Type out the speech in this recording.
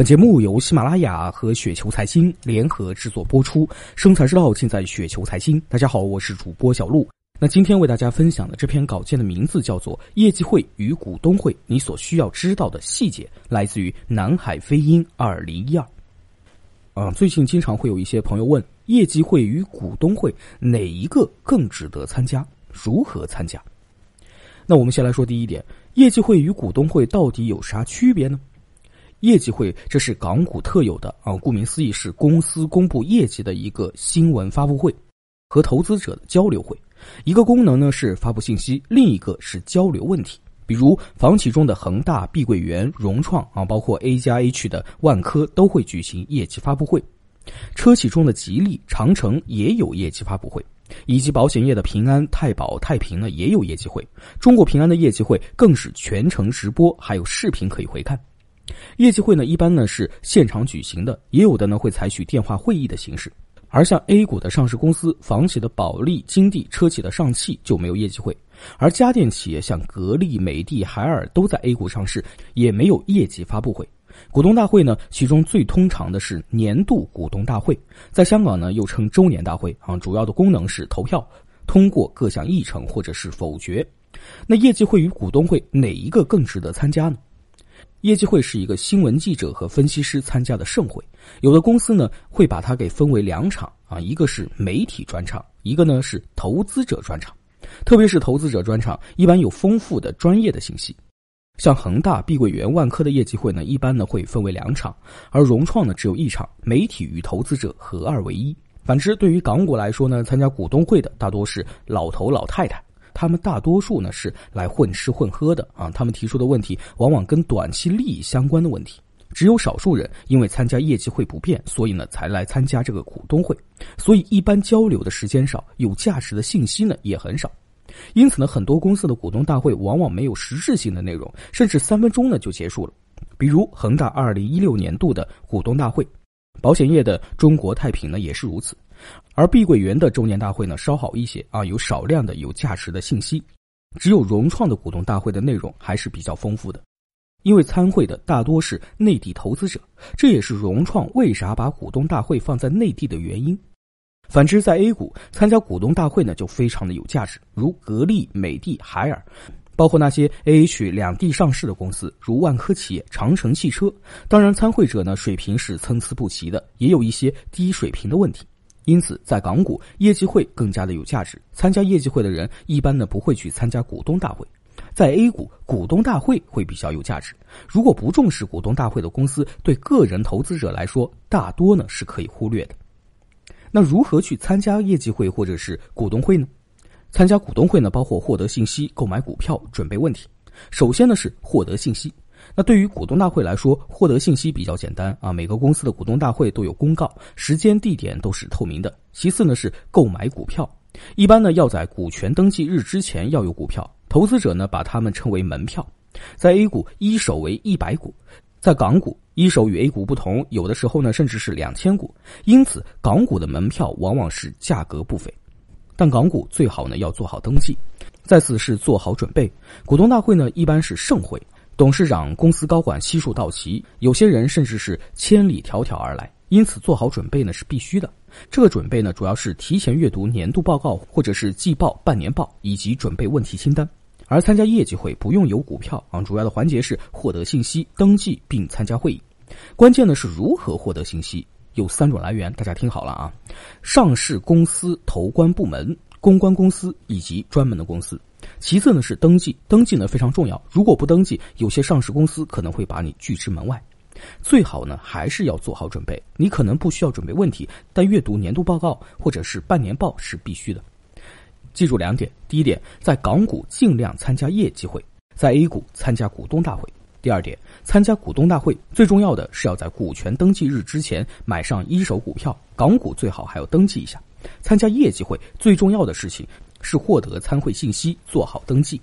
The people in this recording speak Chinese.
本节目由喜马拉雅和雪球财经联合制作播出，生财之道尽在雪球财经。大家好，我是主播小璐。那今天为大家分享的这篇稿件的名字叫做《业绩会与股东会你所需要知道的细节》，来自于南海飞鹰二零一二。啊，最近经常会有一些朋友问，业绩会与股东会哪一个更值得参加？如何参加？那我们先来说第一点，业绩会与股东会到底有啥区别呢？业绩会这是港股特有的啊，顾名思义是公司公布业绩的一个新闻发布会和投资者的交流会。一个功能呢是发布信息，另一个是交流问题。比如房企中的恒大、碧桂园、融创啊，包括 A 加 H 的万科都会举行业绩发布会。车企中的吉利、长城也有业绩发布会，以及保险业的平安、太保、太平呢也有业绩会。中国平安的业绩会更是全程直播，还有视频可以回看。业绩会呢，一般呢是现场举行的，也有的呢会采取电话会议的形式。而像 A 股的上市公司，房企的保利、金地，车企的上汽就没有业绩会。而家电企业像格力、美的、海尔都在 A 股上市，也没有业绩发布会。股东大会呢，其中最通常的是年度股东大会，在香港呢又称周年大会啊，主要的功能是投票通过各项议程或者是否决。那业绩会与股东会哪一个更值得参加呢？业绩会是一个新闻记者和分析师参加的盛会，有的公司呢会把它给分为两场啊，一个是媒体专场，一个呢是投资者专场。特别是投资者专场，一般有丰富的专业的信息。像恒大、碧桂园、万科的业绩会呢，一般呢会分为两场，而融创呢只有一场，媒体与投资者合二为一。反之，对于港股来说呢，参加股东会的大多是老头老太太。他们大多数呢是来混吃混喝的啊，他们提出的问题往往跟短期利益相关的问题。只有少数人因为参加业绩会不便，所以呢才来参加这个股东会。所以一般交流的时间少，有价值的信息呢也很少。因此呢，很多公司的股东大会往往没有实质性的内容，甚至三分钟呢就结束了。比如恒大二零一六年度的股东大会，保险业的中国太平呢也是如此。而碧桂园的周年大会呢稍好一些啊，有少量的有价值的信息，只有融创的股东大会的内容还是比较丰富的，因为参会的大多是内地投资者，这也是融创为啥把股东大会放在内地的原因。反之，在 A 股参加股东大会呢就非常的有价值，如格力、美的、海尔，包括那些 AH 两地上市的公司，如万科企业、长城汽车。当然，参会者呢水平是参差不齐的，也有一些低水平的问题。因此，在港股业绩会更加的有价值。参加业绩会的人一般呢不会去参加股东大会，在 A 股股东大会会比较有价值。如果不重视股东大会的公司，对个人投资者来说，大多呢是可以忽略的。那如何去参加业绩会或者是股东会呢？参加股东会呢，包括获得信息、购买股票、准备问题。首先呢是获得信息。那对于股东大会来说，获得信息比较简单啊，每个公司的股东大会都有公告，时间地点都是透明的。其次呢是购买股票，一般呢要在股权登记日之前要有股票，投资者呢把它们称为门票。在 A 股一手为一百股，在港股一手与 A 股不同，有的时候呢甚至是两千股，因此港股的门票往往是价格不菲。但港股最好呢要做好登记，再次是做好准备。股东大会呢一般是盛会。董事长、公司高管悉数到齐，有些人甚至是千里迢迢而来，因此做好准备呢是必须的。这个准备呢，主要是提前阅读年度报告或者是季报、半年报，以及准备问题清单。而参加业绩会不用有股票啊，主要的环节是获得信息、登记并参加会议。关键呢是如何获得信息，有三种来源，大家听好了啊：上市公司投关部门、公关公司以及专门的公司。其次呢是登记，登记呢非常重要。如果不登记，有些上市公司可能会把你拒之门外。最好呢还是要做好准备。你可能不需要准备问题，但阅读年度报告或者是半年报是必须的。记住两点：第一点，在港股尽量参加业绩会，在 A 股参加股东大会。第二点，参加股东大会最重要的是要在股权登记日之前买上一手股票，港股最好还要登记一下。参加业绩会最重要的事情。是获得参会信息，做好登记。